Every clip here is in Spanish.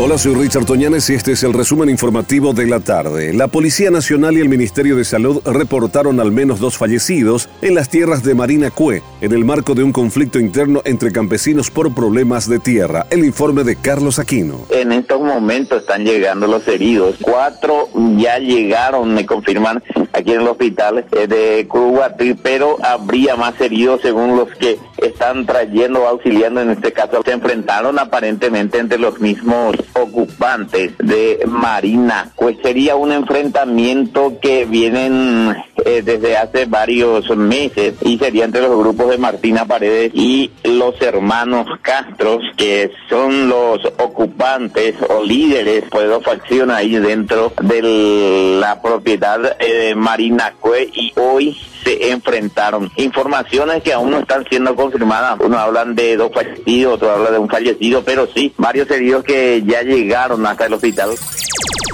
Hola, soy Richard Toñanes y este es el resumen informativo de la tarde. La Policía Nacional y el Ministerio de Salud reportaron al menos dos fallecidos en las tierras de Marina Cue, en el marco de un conflicto interno entre campesinos por problemas de tierra. El informe de Carlos Aquino. En estos momentos están llegando los heridos. Cuatro ya llegaron, me confirman, aquí en el hospital eh, de Curuguatí, pero habría más heridos según los que están trayendo, auxiliando en este caso. Se enfrentaron aparentemente entre los mismos ocupantes de Marina. Pues sería un enfrentamiento que vienen eh, desde hace varios meses y sería entre los grupos de Martina Paredes y los hermanos Castros, que son los ocupantes o líderes pues dos facciones ahí dentro de la propiedad eh, de Marina Cue y hoy se enfrentaron. Informaciones que aún no están siendo confirmadas. Uno hablan de dos fallecidos, otro habla de un fallecido, pero sí, varios heridos que ya llegaron hasta el hospital.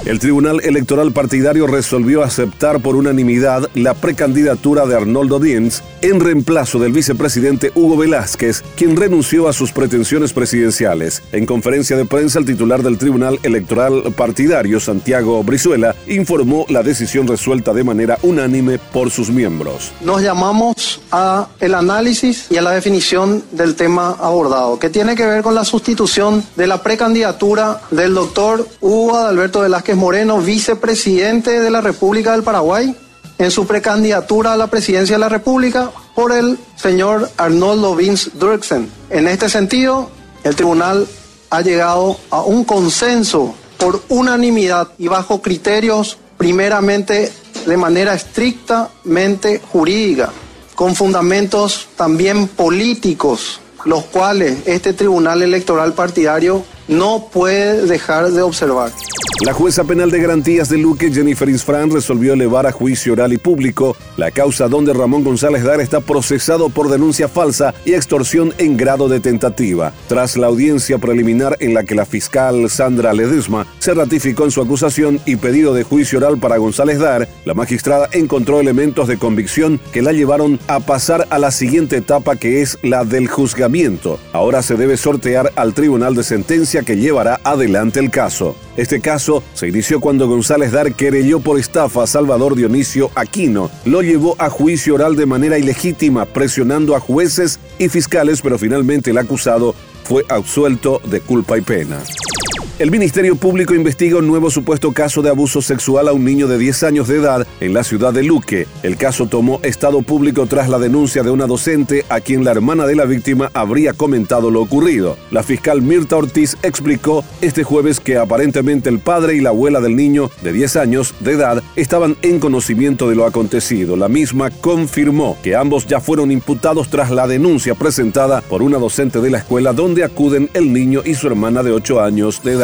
El Tribunal Electoral Partidario resolvió aceptar por unanimidad la precandidatura de Arnoldo Diens en reemplazo del vicepresidente Hugo Velázquez, quien renunció a sus pretensiones presidenciales. En conferencia de prensa, el titular del Tribunal Electoral Partidario, Santiago Brizuela, informó la decisión resuelta de manera unánime por sus miembros. Nos llamamos a el análisis y a la definición del tema abordado, que tiene que ver con la sustitución de la precandidatura del doctor Hugo Adalberto Velázquez Moreno, vicepresidente de la República del Paraguay, en su precandidatura a la presidencia de la República por el señor Arnoldo Vince Dirksen. En este sentido, el tribunal ha llegado a un consenso por unanimidad y bajo criterios primeramente de manera estrictamente jurídica, con fundamentos también políticos, los cuales este tribunal electoral partidario no puede dejar de observar. La jueza penal de garantías de Luque, Jennifer Insfran, resolvió elevar a juicio oral y público la causa donde Ramón González Dar está procesado por denuncia falsa y extorsión en grado de tentativa. Tras la audiencia preliminar en la que la fiscal Sandra Ledesma se ratificó en su acusación y pedido de juicio oral para González Dar, la magistrada encontró elementos de convicción que la llevaron a pasar a la siguiente etapa que es la del juzgamiento. Ahora se debe sortear al tribunal de sentencia que llevará adelante el caso. Este caso se inició cuando González Dar querelló por estafa a Salvador Dionisio Aquino. Lo llevó a juicio oral de manera ilegítima, presionando a jueces y fiscales, pero finalmente el acusado fue absuelto de culpa y pena. El Ministerio Público investiga un nuevo supuesto caso de abuso sexual a un niño de 10 años de edad en la ciudad de Luque. El caso tomó estado público tras la denuncia de una docente a quien la hermana de la víctima habría comentado lo ocurrido. La fiscal Mirta Ortiz explicó este jueves que aparentemente el padre y la abuela del niño de 10 años de edad estaban en conocimiento de lo acontecido. La misma confirmó que ambos ya fueron imputados tras la denuncia presentada por una docente de la escuela donde acuden el niño y su hermana de 8 años de edad.